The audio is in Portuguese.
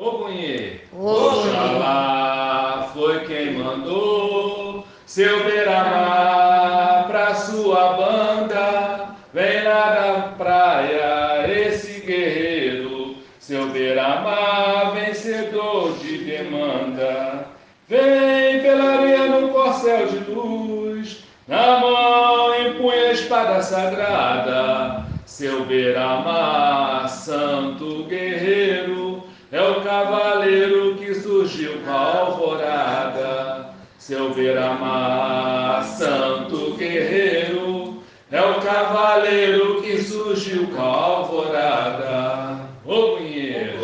Ogunhê, Oxalá foi quem mandou seu beira-mar pra sua banda. Vem lá da praia esse guerreiro, seu beira-mar vencedor de demanda. Vem pela areia no corcel de luz, na mão empunha a espada sagrada, seu beira-mar, santo guerreiro, guerreiro que surgiu com a alvorada. Seu Veramar, santo guerreiro, é o cavaleiro que surgiu com a alvorada. Ô, Pinheiro!